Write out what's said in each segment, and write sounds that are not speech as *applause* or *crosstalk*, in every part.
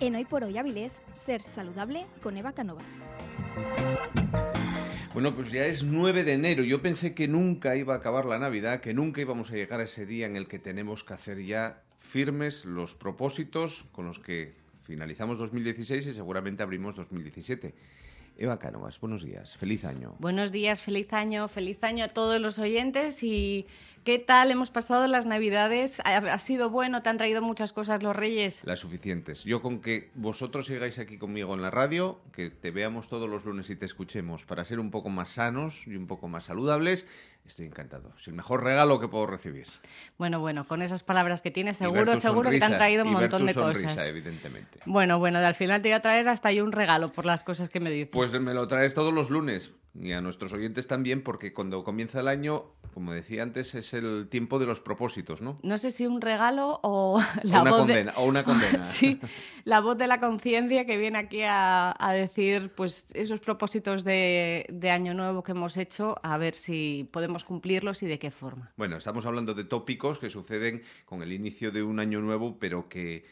En Hoy por Hoy Avilés, Ser Saludable con Eva Canovas. Bueno, pues ya es 9 de enero. Yo pensé que nunca iba a acabar la Navidad, que nunca íbamos a llegar a ese día en el que tenemos que hacer ya firmes los propósitos con los que finalizamos 2016 y seguramente abrimos 2017. Eva Cánovas, buenos días, feliz año. Buenos días, feliz año, feliz año a todos los oyentes y ¿qué tal hemos pasado las Navidades? ¿Ha, sido bueno? ¿Te han traído muchas cosas los Reyes? Las suficientes. Yo con que vosotros sigáis aquí conmigo en la radio, que te veamos todos los lunes y te escuchemos para ser un poco más sanos y un poco más saludables, Estoy encantado. Es el mejor regalo que puedo recibir. Bueno, bueno, con esas palabras que tienes, seguro, seguro que te han traído un montón de sonrisa, cosas. evidentemente. Bueno, bueno, al final te voy a traer hasta yo un regalo por las cosas que me dices. Pues me lo traes todos los lunes y a nuestros oyentes también, porque cuando comienza el año, como decía antes, es el tiempo de los propósitos, ¿no? No sé si un regalo o la una voz condena, o una condena. *laughs* sí, la voz de la conciencia que viene aquí a, decir, pues esos propósitos de, de año nuevo que hemos hecho, a ver si podemos cumplirlos y de qué forma. Bueno, estamos hablando de tópicos que suceden con el inicio de un año nuevo, pero que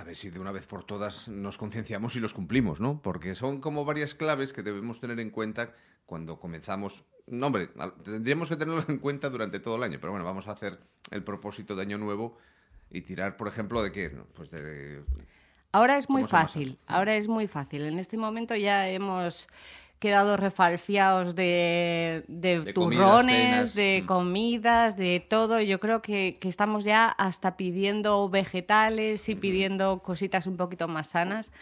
a ver si de una vez por todas nos concienciamos y los cumplimos, ¿no? Porque son como varias claves que debemos tener en cuenta cuando comenzamos. No, hombre, tendríamos que tenerlo en cuenta durante todo el año, pero bueno, vamos a hacer el propósito de año nuevo y tirar, por ejemplo, de qué, pues de. Ahora es muy fácil, ahora es muy fácil. En este momento ya hemos quedado refalfiados de, de, turrones, de mm. comidas, de todo. Yo creo que, que, estamos ya hasta pidiendo vegetales y pidiendo cositas un poquito más sanas.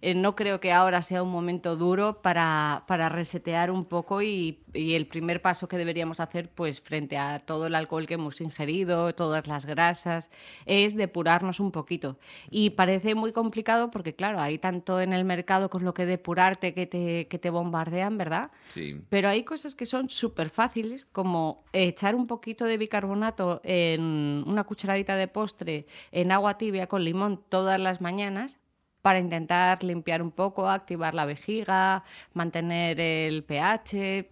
Eh, no creo que ahora sea un momento duro para, para resetear un poco y, y, el primer paso que deberíamos hacer, pues frente a todo el alcohol que hemos ingerido, todas las grasas, es depurarnos un poquito. Y parece muy complicado porque, claro, hay tanto en el mercado con lo que depurarte que te, que te bombardean, ¿verdad? Sí. Pero hay cosas que son súper fáciles, como echar un poquito de bicarbonato en una cucharadita de postre en agua tibia con limón todas las mañanas para intentar limpiar un poco, activar la vejiga, mantener el pH.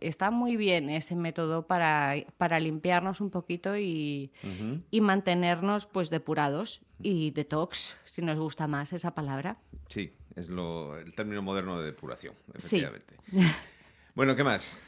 Está muy bien ese método para, para limpiarnos un poquito y, y, mantenernos pues depurados y detox, si nos gusta más esa palabra. Sí, es lo, el término moderno de depuración, efectivamente. *laughs* bueno, ¿qué más?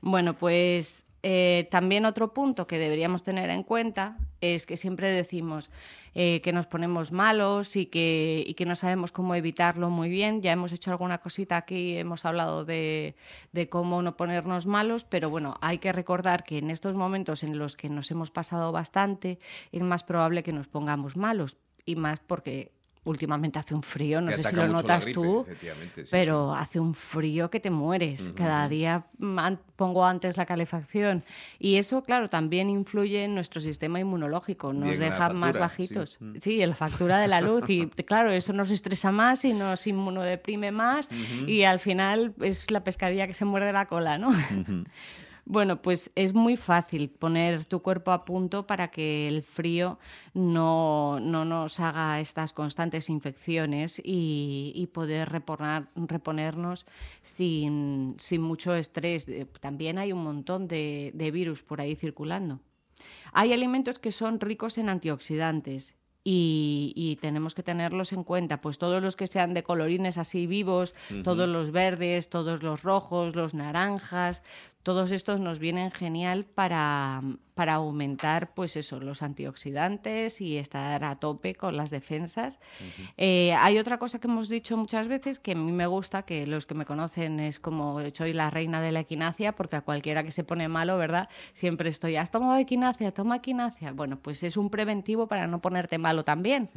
Bueno, pues eh, también otro punto que deberíamos tener en cuenta es que siempre decimos eh, que nos ponemos malos y que, y que, no sabemos cómo evitarlo muy bien. Ya hemos hecho alguna cosita aquí, hemos hablado de, de, cómo no ponernos malos, pero bueno, hay que recordar que en estos momentos en los que nos hemos pasado bastante es más probable que nos pongamos malos y más porque últimamente hace un frío, no sé si lo notas tú, pero hace un frío que te mueres. Cada día pongo antes la calefacción. Y eso, claro, también influye en nuestro sistema inmunológico, nos deja más bajitos. Sí. en la factura de la luz. Y *laughs* claro, eso nos estresa más y nos inmunodeprime más. Y al final es la pescadilla que se muerde la cola, ¿no? Bueno, pues es muy fácil poner tu cuerpo a punto para que el frío no, no nos haga estas constantes infecciones y, poder reponernos sin, sin, mucho estrés. También hay un montón de, de virus por ahí circulando. Hay alimentos que son ricos en antioxidantes y, tenemos que tenerlos en cuenta, pues todos los que sean de colorines así vivos, todos los verdes, todos los rojos, los naranjas, todos estos nos vienen genial para, para aumentar pues eso, los antioxidantes y estar a tope con las defensas. Eh, hay otra cosa que hemos dicho muchas veces que a mí me gusta, que los que me conocen es como soy la reina de la equinacia, porque a cualquiera que se pone malo, ¿verdad? Siempre estoy, ¿has tomado equinacia? Toma equinacia. Bueno, pues es un preventivo para no ponerte malo también.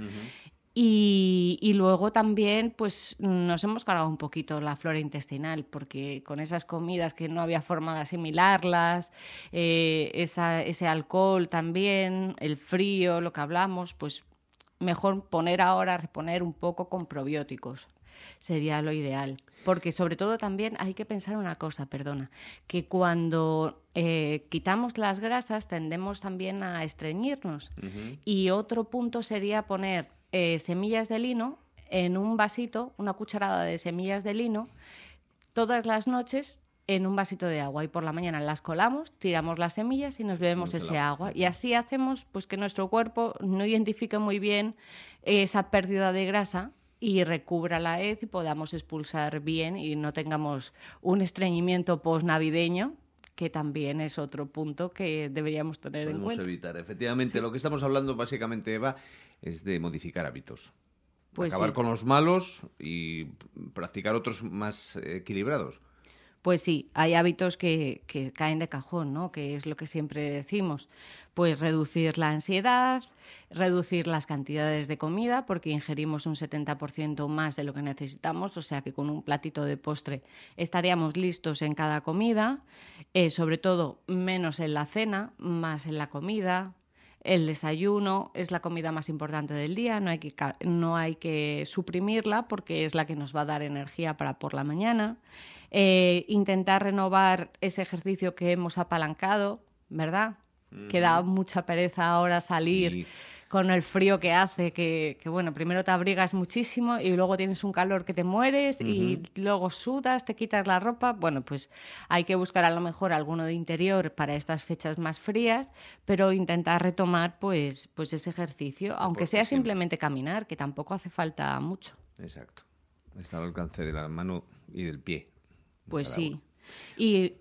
Y, luego también, pues nos hemos cargado un poquito la flora intestinal, porque con esas comidas que no había forma de asimilarlas, eh, ese alcohol también, el frío, lo que hablamos, pues mejor poner ahora, reponer un poco con probióticos. Sería lo ideal. Porque sobre todo también hay que pensar una cosa, perdona, que cuando eh, quitamos las grasas tendemos también a estreñirnos. Y otro punto sería poner eh, semillas de lino en un vasito, una cucharada de semillas de lino, todas las noches en un vasito de agua. Y por la mañana las colamos, tiramos las semillas y nos bebemos ese agua. Y así hacemos pues que nuestro cuerpo no identifique muy bien esa pérdida de grasa y recubra la hez y podamos expulsar bien y no tengamos un estreñimiento post-navideño, que también es otro punto que deberíamos tener en cuenta. evitar. Efectivamente, lo que estamos hablando básicamente, Eva, es de modificar hábitos. Pues Acabar con los malos y practicar otros más equilibrados. Pues sí, hay hábitos que, caen de cajón, ¿no? Que es lo que siempre decimos. Pues reducir la ansiedad, reducir las cantidades de comida, porque ingerimos un 70% más de lo que necesitamos, o sea que con un platito de postre estaríamos listos en cada comida, eh, sobre todo menos en la cena, más en la comida, el desayuno es la comida más importante del día, no hay, que, no hay que suprimirla porque es la que nos va a dar energía para por la mañana. Eh, intentar renovar ese ejercicio que hemos apalancado, ¿verdad? Que da mucha pereza ahora salir. Con el frío que hace, que, bueno, primero te abrigas muchísimo y luego tienes un calor que te mueres y luego sudas, te quitas la ropa. Bueno, pues hay que buscar a lo mejor alguno de interior para estas fechas más frías, pero intentar retomar pues, pues ese ejercicio, aunque sea simplemente caminar, que tampoco hace falta mucho. Exacto. Está al alcance de la mano y del pie. Pues sí. Y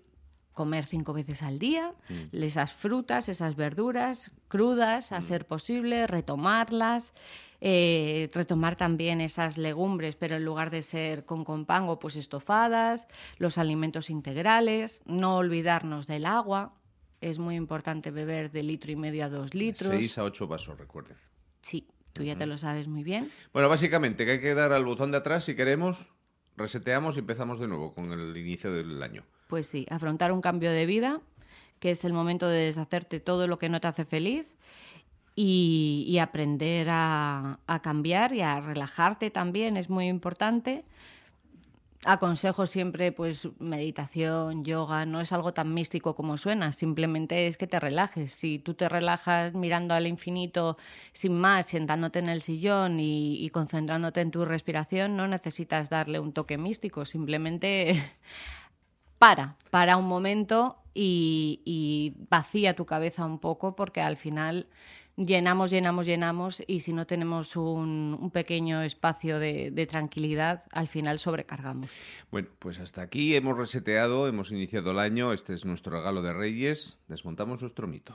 comer cinco veces al día, mm. esas frutas, esas verduras crudas, a mm. ser posible, retomarlas, eh, retomar también esas legumbres, pero en lugar de ser con compango, pues estofadas, los alimentos integrales, no olvidarnos del agua, es muy importante beber de litro y medio a dos litros. Seis a ocho vasos, recuerden. Sí, tú ya te lo sabes muy bien. Bueno, básicamente que hay que dar al botón de atrás si queremos reseteamos y empezamos de nuevo con el inicio del año. Pues sí, afrontar un cambio de vida, que es el momento de deshacerte todo lo que no te hace feliz y, aprender a, cambiar y a relajarte también es muy importante aconsejo siempre pues meditación, yoga, no es algo tan místico como suena, simplemente es que te relajes. Si tú te relajas mirando al infinito sin más, sentándote en el sillón y, concentrándote en tu respiración, no necesitas darle un toque místico, simplemente para, para un momento y, y vacía tu cabeza un poco porque al final llenamos, llenamos, llenamos y si no tenemos un, pequeño espacio de, tranquilidad, al final sobrecargamos. Bueno, pues hasta aquí hemos reseteado, hemos iniciado el año, este es nuestro regalo de Reyes, desmontamos nuestro mito.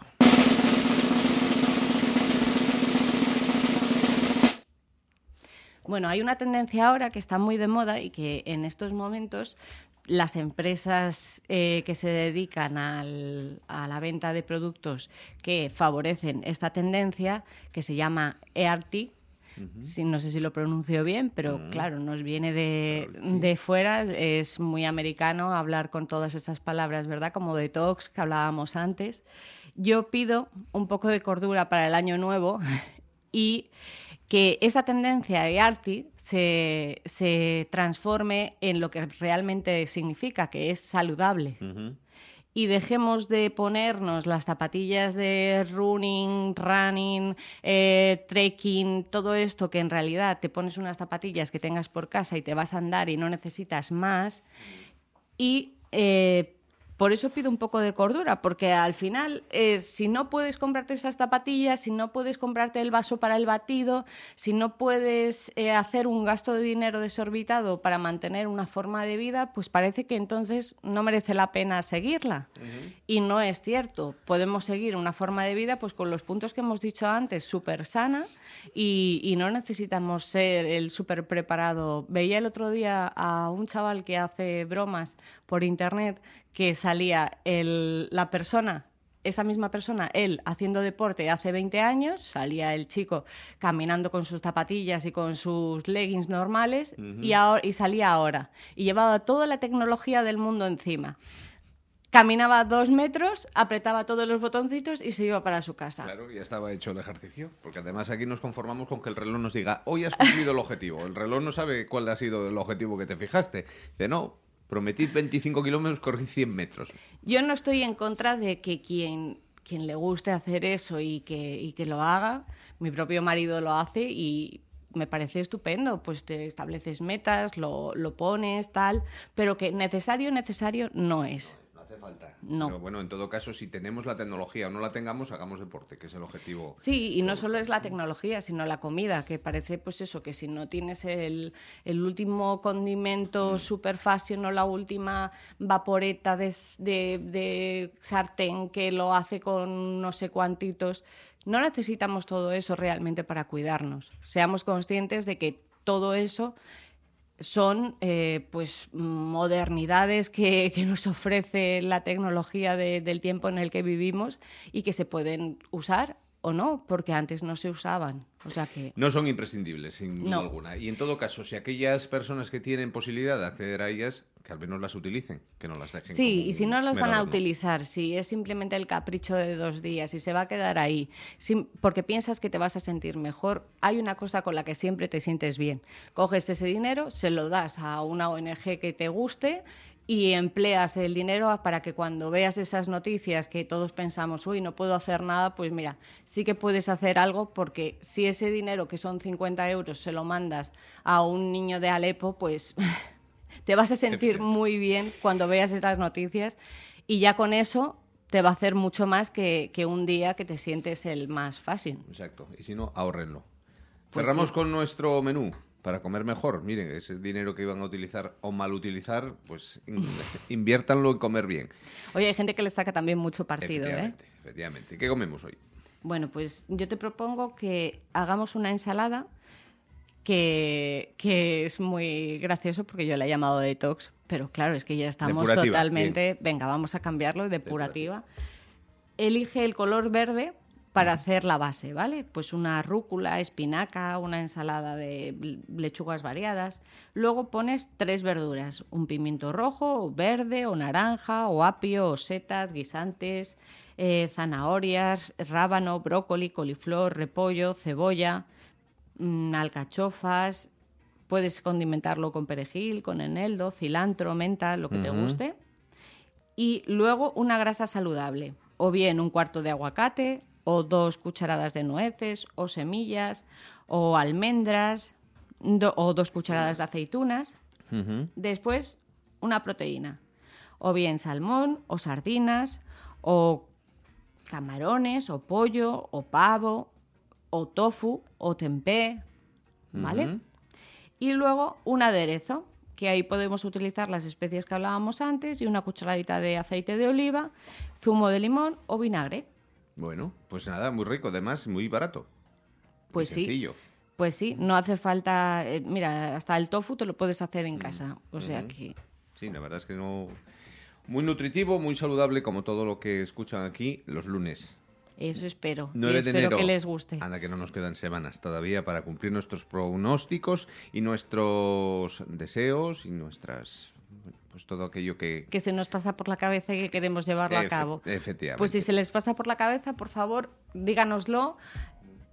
Bueno, hay una tendencia ahora que está muy de moda y que en estos momentos las empresas eh, que se dedican a la venta de productos que favorecen esta tendencia, que se llama EARTY, no sé si lo pronuncio bien, pero claro, nos viene de, de, fuera, es muy americano hablar con todas esas palabras, ¿verdad? Como detox que hablábamos antes. Yo pido un poco de cordura para el año nuevo *laughs* y que esa tendencia de arti se, se, transforme en lo que realmente significa, que es saludable. Y dejemos de ponernos las zapatillas de running, running, eh, trekking, todo esto que en realidad te pones unas zapatillas que tengas por casa y te vas a andar y no necesitas más. Y eh, por eso pido un poco de cordura, porque al final, eh, si no puedes comprarte esas zapatillas, si no puedes comprarte el vaso para el batido, si no puedes eh, hacer un gasto de dinero desorbitado para mantener una forma de vida, pues parece que entonces no merece la pena seguirla. Y no es cierto. Podemos seguir una forma de vida pues con los puntos que hemos dicho antes, súper sana, y, y, no necesitamos ser el súper preparado. Veía el otro día a un chaval que hace bromas por internet que salía el, la persona esa misma persona, él haciendo deporte hace 20 años, salía el chico caminando con sus zapatillas y con sus leggings normales y, y salía ahora. Y llevaba toda la tecnología del mundo encima. Caminaba dos metros, apretaba todos los botoncitos y se iba para su casa. Claro, ya estaba hecho el ejercicio, porque además aquí nos conformamos con que el reloj nos diga, hoy has cumplido el objetivo. El reloj no sabe cuál ha sido el objetivo que te fijaste. Dice, no, Prometí 25 kilómetros, corrí 100 metros. Yo no estoy en contra de que quien, quien le guste hacer eso y que, y que lo haga, mi propio marido lo hace y me parece estupendo, pues te estableces metas, lo, lo pones, tal, pero que necesario, necesario no es hace falta. No. Pero bueno, en todo caso, si tenemos la tecnología o no la tengamos, hagamos deporte, que es el objetivo. Sí, y no solo es la tecnología, sino la comida, que parece pues eso, que si no tienes el, el último condimento super fashion o la última vaporeta de, de- de sartén que lo hace con no sé cuantitos, no necesitamos todo eso realmente para cuidarnos. Seamos conscientes de que todo eso son eh, pues modernidades *laughs* que, nos ofrece la tecnología de- del tiempo en el que vivimos y que se pueden usar o no, porque antes no se usaban. O sea que No son imprescindibles, sin duda No. alguna. Y en todo caso, si aquellas personas que tienen posibilidad de acceder a ellas, que al menos las utilicen, que no las dejen. Sí, y si no las van a utilizar, si es simplemente el capricho de dos días y se va a quedar ahí, porque piensas que te vas a sentir mejor, hay una cosa con la que siempre te sientes bien. Coges ese dinero, se lo das a una ONG que te guste y empleas el dinero para que cuando veas esas noticias que todos pensamos, uy, no puedo hacer nada, pues mira, sí que puedes hacer algo porque si ese dinero que son 50 euros se lo mandas a un niño de Alepo, pues *laughs* te vas a sentir muy bien cuando veas estas noticias y ya con eso te va a hacer mucho más que, que un día que te sientes el más fácil. Exacto. Y si no, ahorrenlo. Pues Cerramos sí. con nuestro menú. Para comer mejor, miren, ese dinero que iban a utilizar o mal utilizar, pues in- *laughs* inviértanlo en comer bien. Oye, hay gente que le saca también mucho partido, ¿eh? efectivamente, efectivamente. ¿Qué comemos hoy? Bueno, pues yo te propongo que hagamos una ensalada que, que es muy gracioso porque yo la he llamado detox, pero claro, es que ya estamos Depurativa, totalmente, venga, vamos a cambiarlo, depurativa. Elige el color verde para hacer la base, ¿vale? Pues una rúcula, espinaca, una ensalada de lechugas variadas. Luego pones tres verduras, un pimiento rojo, o verde, o naranja, o apio, o setas, guisantes, eh, zanahorias, rábano, brócoli, coliflor, repollo, cebolla, mm, alcachofas. Puedes condimentarlo con perejil, con eneldo, cilantro, menta, lo que te guste y luego una grasa saludable, o bien un cuarto de aguacate, o dos cucharadas de nueces, o semillas, o almendras, do- o dos cucharadas de aceitunas. Después, una proteína, o bien salmón, o sardinas, o camarones, o pollo, o pavo, o tofu, o tempeh, ¿vale? Y luego un aderezo, que ahí podemos utilizar las especies que hablábamos antes y una cucharadita de aceite de oliva, zumo de limón o vinagre. Bueno, pues nada, muy rico, además, muy barato. Y Pues sí. sencillo. Pues sí, no hace falta, eh, mira, hasta el tofu te lo puedes hacer en casa. O sea Ujú. que Sí, la verdad es que no. Muy nutritivo, muy saludable, como todo lo que escuchan aquí los lunes. eso espero. y 9 de espero enero. que les guste. Anda, que no nos quedan semanas todavía para cumplir nuestros pronósticos y nuestros deseos y nuestras. Pues todo aquello que. Que se nos pasa por la cabeza y que queremos llevarlo a cabo. Efectivamente. Pues si se les pasa por la cabeza, por favor, díganoslo,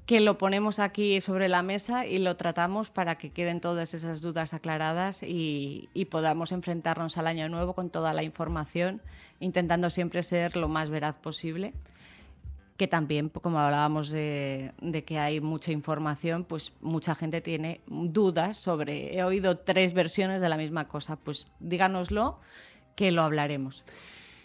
que lo ponemos aquí sobre la mesa y lo tratamos para que queden todas esas dudas aclaradas y, y podamos enfrentarnos al año nuevo con toda la información, intentando siempre ser lo más veraz posible. Que también, pues, como hablábamos de, que hay mucha información, pues mucha gente tiene dudas sobre. He oído tres versiones de la misma cosa. Pues díganoslo, que lo hablaremos.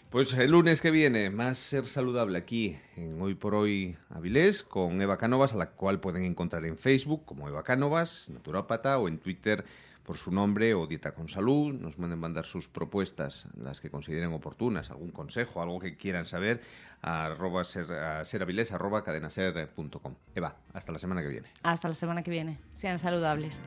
Pues el lunes que viene, más ser saludable aquí en Hoy por Hoy Avilés con Eva Cánovas, a la cual pueden encontrar en Facebook como Eva Cánovas, naturópata, o en Twitter por su nombre o Dieta con Salud. Nos pueden mandar sus propuestas, las que consideren oportunas, algún consejo, algo que quieran saber, a, arroba ser, a arroba cadenaser.com. Eva, hasta la semana que viene. Hasta la semana que viene. Sean saludables.